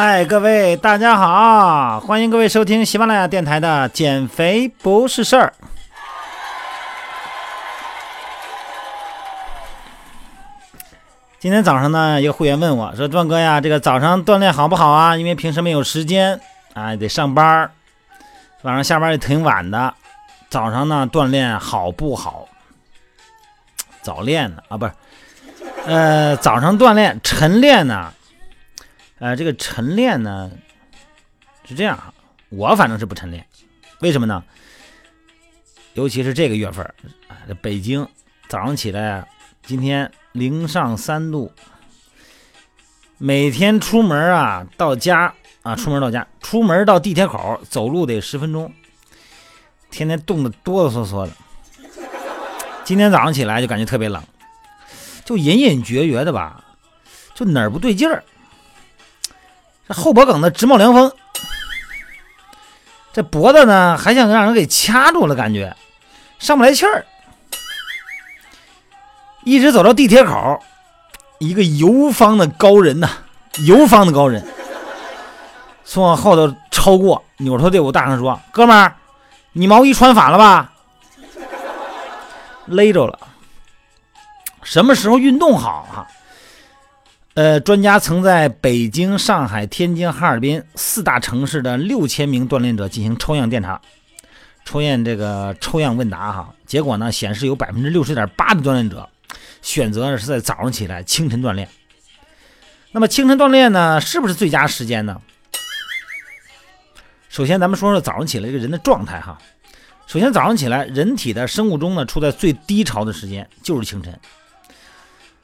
嗨，各位大家好，欢迎各位收听喜马拉雅电台的减肥不是事儿。今天早上呢，一个会员问我说：“壮哥呀，这个早上锻炼好不好啊？因为平时没有时间啊，得上班儿，晚上下班也挺晚的，早上呢锻炼好不好？早练呢啊，不是，呃，早上锻炼晨练呢？呃，这个晨练呢是这样啊，我反正是不晨练，为什么呢？尤其是这个月份啊，这北京早上起来，今天。”零上三度，每天出门啊，到家啊，出门到家，出门到地铁口走路得十分钟，天天冻得哆哆嗦嗦的。今天早上起来就感觉特别冷，就隐隐约约的吧，就哪儿不对劲儿。这后脖梗子直冒凉风，这脖子呢还想让人给掐住了，感觉上不来气儿。一直走到地铁口，一个游方的高人呐，游方的高人从我后头超过，扭头对我大声说：“哥们儿，你毛衣穿反了吧？勒着了。什么时候运动好啊？呃，专家曾在北京、上海、天津、哈尔滨四大城市的六千名锻炼者进行抽样调查，抽验这个抽样问答哈，结果呢显示有百分之六十点八的锻炼者。”选择是在早上起来清晨锻炼。那么清晨锻炼呢，是不是最佳时间呢？首先，咱们说说早上起来这个人的状态哈。首先，早上起来，人体的生物钟呢处在最低潮的时间，就是清晨。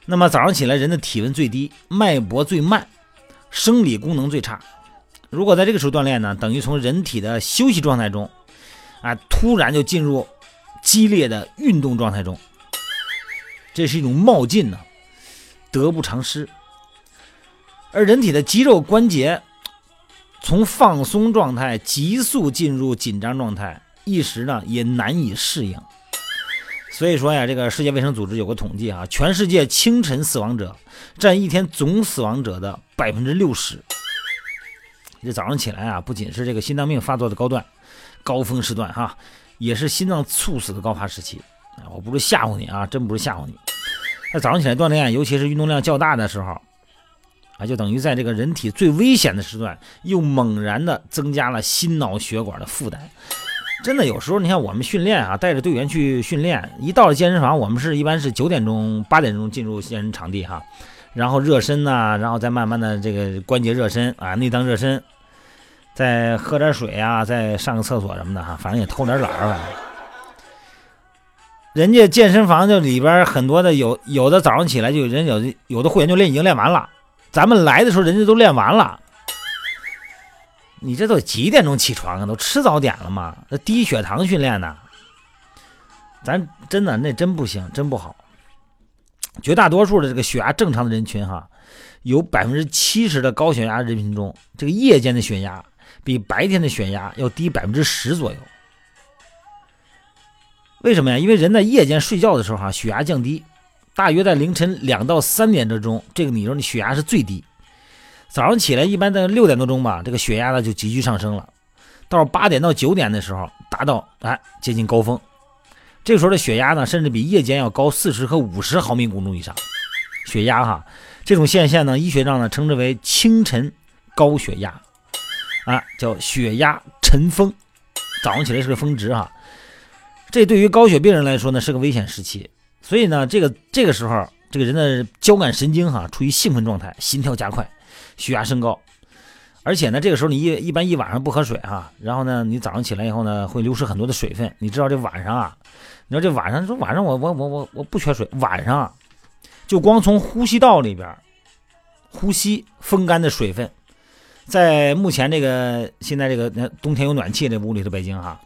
那么早上起来，人的体温最低，脉搏最慢，生理功能最差。如果在这个时候锻炼呢，等于从人体的休息状态中，啊，突然就进入激烈的运动状态中。这是一种冒进呢，得不偿失。而人体的肌肉关节从放松状态急速进入紧张状态，一时呢也难以适应。所以说呀，这个世界卫生组织有个统计啊，全世界清晨死亡者占一天总死亡者的百分之六十。这早上起来啊，不仅是这个心脏病发作的高段、高峰时段哈，也是心脏猝死的高发时期。我不是吓唬你啊，真不是吓唬你。那早上起来锻炼，尤其是运动量较大的时候，啊，就等于在这个人体最危险的时段，又猛然的增加了心脑血管的负担。真的，有时候你看我们训练啊，带着队员去训练，一到了健身房，我们是一般是九点钟、八点钟进入健身场地哈，然后热身呐，然后再慢慢的这个关节热身啊，内脏热身，再喝点水啊，再上个厕所什么的哈，反正也偷点懒儿吧。人家健身房就里边很多的有有的早上起来就人有有的会员就练已经练完了，咱们来的时候人家都练完了。你这都几点钟起床啊？都吃早点了吗？那低血糖训练呢？咱真的那真不行，真不好。绝大多数的这个血压正常的人群哈，有百分之七十的高血压人群中，这个夜间的血压比白天的血压要低百分之十左右。为什么呀？因为人在夜间睡觉的时候，哈，血压降低，大约在凌晨两到三点之中，这个你说你血压是最低。早上起来一般在六点多钟吧，这个血压呢就急剧上升了，到八点到九点的时候达到哎接近高峰，这个时候的血压呢甚至比夜间要高四十和五十毫米汞柱以上。血压哈，这种现象呢，医学上呢称之为清晨高血压，啊叫血压晨峰，早上起来是个峰值哈。这对于高血病人来说呢，是个危险时期。所以呢，这个这个时候，这个人的交感神经哈处于兴奋状态，心跳加快，血压升高。而且呢，这个时候你一一般一晚上不喝水哈，然后呢，你早上起来以后呢，会流失很多的水分。你知道这晚上啊，你说这晚上说晚上我我我我我不缺水，晚上就光从呼吸道里边呼吸风干的水分，在目前这个现在这个冬天有暖气这屋里头北京哈。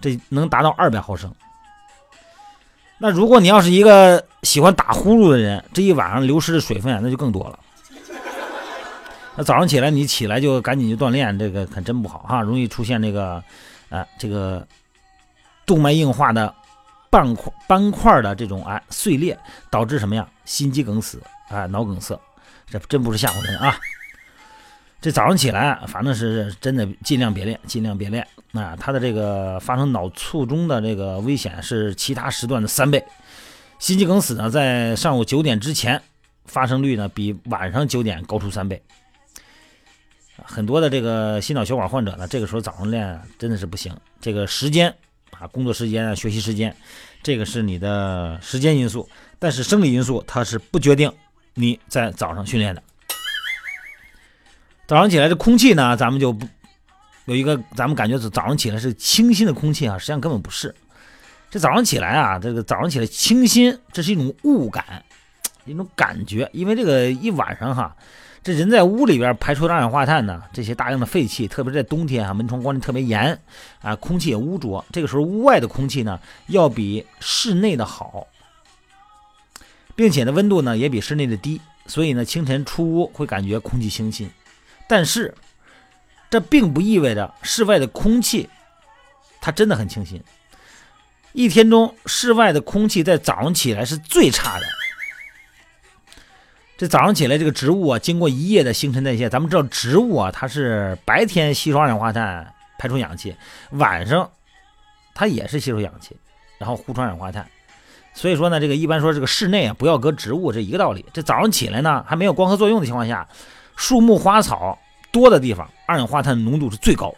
这能达到二百毫升。那如果你要是一个喜欢打呼噜的人，这一晚上流失的水分那就更多了。那早上起来你起来就赶紧去锻炼，这个可真不好哈，容易出现这个，呃，这个动脉硬化的斑块斑块的这种哎碎裂，导致什么呀？心肌梗死啊，脑梗塞，这真不是吓唬人啊。这早上起来，反正是真的尽量别练，尽量别练。啊，他的这个发生脑卒中的这个危险是其他时段的三倍。心肌梗死呢，在上午九点之前发生率呢，比晚上九点高出三倍。很多的这个心脑血管患者呢，这个时候早上练真的是不行。这个时间啊，工作时间啊，学习时间，这个是你的时间因素，但是生理因素它是不决定你在早上训练的。早上起来的空气呢，咱们就不有一个，咱们感觉是早上起来是清新的空气啊，实际上根本不是。这早上起来啊，这个早上起来清新，这是一种误感，一种感觉。因为这个一晚上哈，这人在屋里边排出二氧化碳呢，这些大量的废气，特别是在冬天啊，门窗关的特别严啊，空气也污浊。这个时候屋外的空气呢，要比室内的好，并且呢温度呢也比室内的低，所以呢清晨出屋会感觉空气清新。但是，这并不意味着室外的空气它真的很清新。一天中，室外的空气在早上起来是最差的。这早上起来，这个植物啊，经过一夜的新陈代谢，咱们知道植物啊，它是白天吸收二氧化碳，排出氧气，晚上它也是吸收氧气，然后呼出二氧化碳。所以说呢，这个一般说这个室内啊，不要搁植物，这一个道理。这早上起来呢，还没有光合作用的情况下。树木花草多的地方，二氧化碳浓度是最高。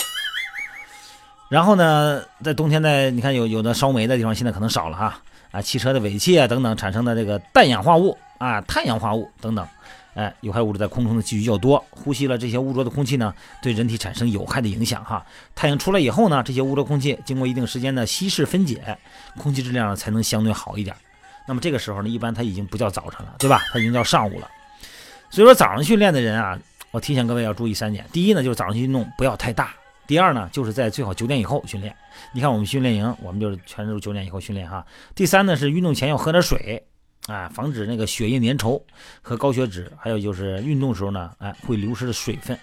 然后呢，在冬天呢，你看有有的烧煤的地方，现在可能少了哈啊，汽车的尾气啊等等产生的这个氮氧化物啊、碳氧化物等等，哎，有害物质在空中的积聚较多，呼吸了这些污浊的空气呢，对人体产生有害的影响哈。太阳出来以后呢，这些污浊空气经过一定时间的稀释分解，空气质量才能相对好一点。那么这个时候呢，一般它已经不叫早晨了，对吧？它已经叫上午了。所以说早上训练的人啊，我提醒各位要注意三点：第一呢，就是早上运动不要太大；第二呢，就是在最好九点以后训练。你看我们训练营，我们就是全是九点以后训练哈。第三呢，是运动前要喝点水，啊，防止那个血液粘稠和高血脂。还有就是运动时候呢，哎，会流失的水分。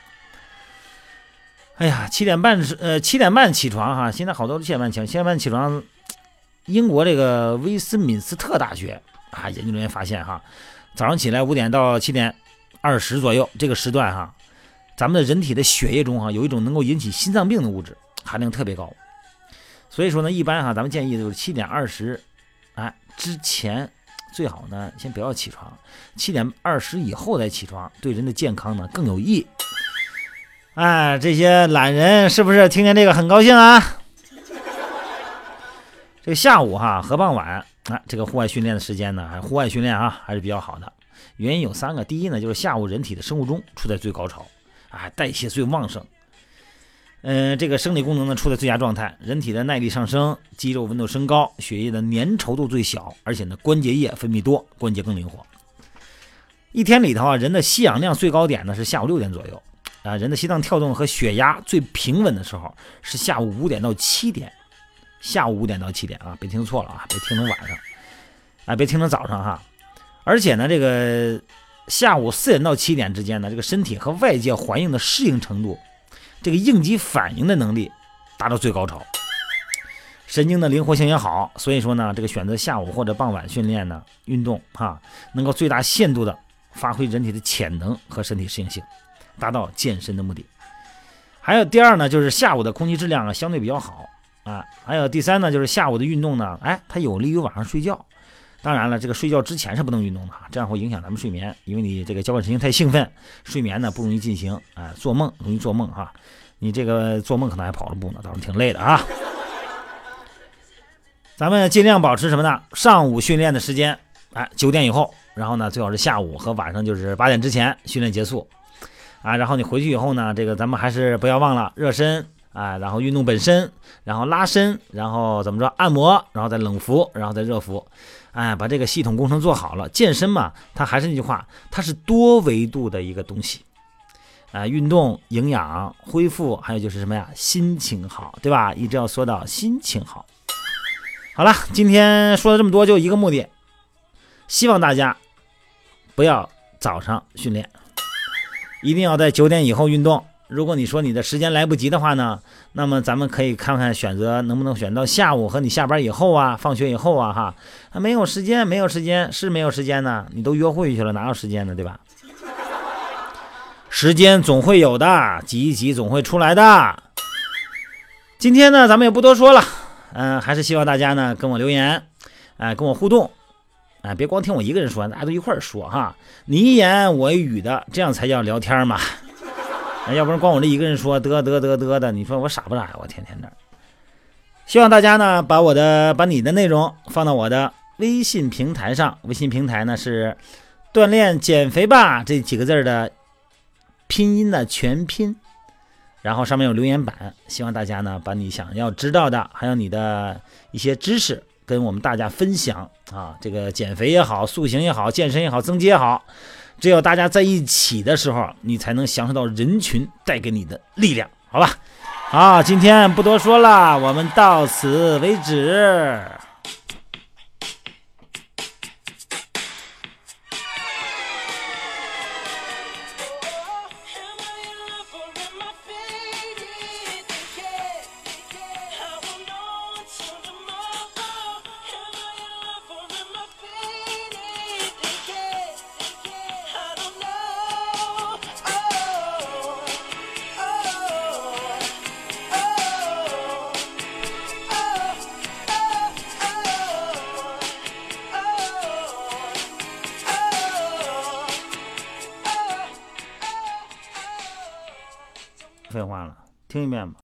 哎呀，七点半是呃七点半起床哈，现在好多七点半起，七点半起床。英国这个威斯敏斯特大学啊，研究人员发现哈，早上起来五点到七点。二十左右这个时段哈，咱们的人体的血液中哈有一种能够引起心脏病的物质含量特别高，所以说呢，一般哈咱们建议就是七点二十，哎之前最好呢先不要起床，七点二十以后再起床，对人的健康呢更有益。哎，这些懒人是不是听见这个很高兴啊？这个下午哈和傍晚啊，这个户外训练的时间呢，还户外训练啊还是比较好的。原因有三个，第一呢，就是下午人体的生物钟处在最高潮，啊，代谢最旺盛，嗯，这个生理功能呢处在最佳状态，人体的耐力上升，肌肉温度升高，血液的粘稠度最小，而且呢关节液分泌多，关节更灵活。一天里头啊，人的吸氧量最高点呢是下午六点左右，啊，人的心脏跳动和血压最平稳的时候是下午五点到七点，下午五点到七点啊，别听错了啊，别听成晚上，啊，别听成早上哈。而且呢，这个下午四点到七点之间呢，这个身体和外界环境的适应程度，这个应急反应的能力达到最高潮，神经的灵活性也好，所以说呢，这个选择下午或者傍晚训练呢，运动哈，能够最大限度的发挥人体的潜能和身体适应性，达到健身的目的。还有第二呢，就是下午的空气质量啊相对比较好啊。还有第三呢，就是下午的运动呢，哎，它有利于晚上睡觉。当然了，这个睡觉之前是不能运动的哈，这样会影响咱们睡眠，因为你这个交感神经太兴奋，睡眠呢不容易进行，啊，做梦容易做梦哈，你这个做梦可能还跑着步呢，倒是挺累的啊。咱们尽量保持什么呢？上午训练的时间，哎，九点以后，然后呢，最好是下午和晚上就是八点之前训练结束，啊，然后你回去以后呢，这个咱们还是不要忘了热身。啊，然后运动本身，然后拉伸，然后怎么着按摩，然后再冷敷，然后再热敷，哎，把这个系统工程做好了。健身嘛，它还是那句话，它是多维度的一个东西。啊，运动、营养、恢复，还有就是什么呀？心情好，对吧？一直要说到心情好。好了，今天说了这么多，就一个目的，希望大家不要早上训练，一定要在九点以后运动。如果你说你的时间来不及的话呢，那么咱们可以看看选择能不能选到下午和你下班以后啊，放学以后啊，哈，啊没有时间，没有时间是没有时间呢，你都约会去了，哪有时间呢，对吧？时间总会有的，挤一挤总会出来的。今天呢，咱们也不多说了，嗯，还是希望大家呢跟我留言，哎，跟我互动，哎，别光听我一个人说，大家都一块儿说哈，你一言我一语的，这样才叫聊天嘛。要不然光我这一个人说得得得得的，你说我傻不傻呀？我天天的。希望大家呢把我的把你的内容放到我的微信平台上，微信平台呢是“锻炼减肥吧”这几个字的拼音的全拼。然后上面有留言板，希望大家呢把你想要知道的，还有你的一些知识跟我们大家分享啊。这个减肥也好，塑形也好，健身也好，增肌也好，只有大家在一起的时候，你才能享受到人群带给你的力量，好吧？好，今天不多说了，我们到此为止。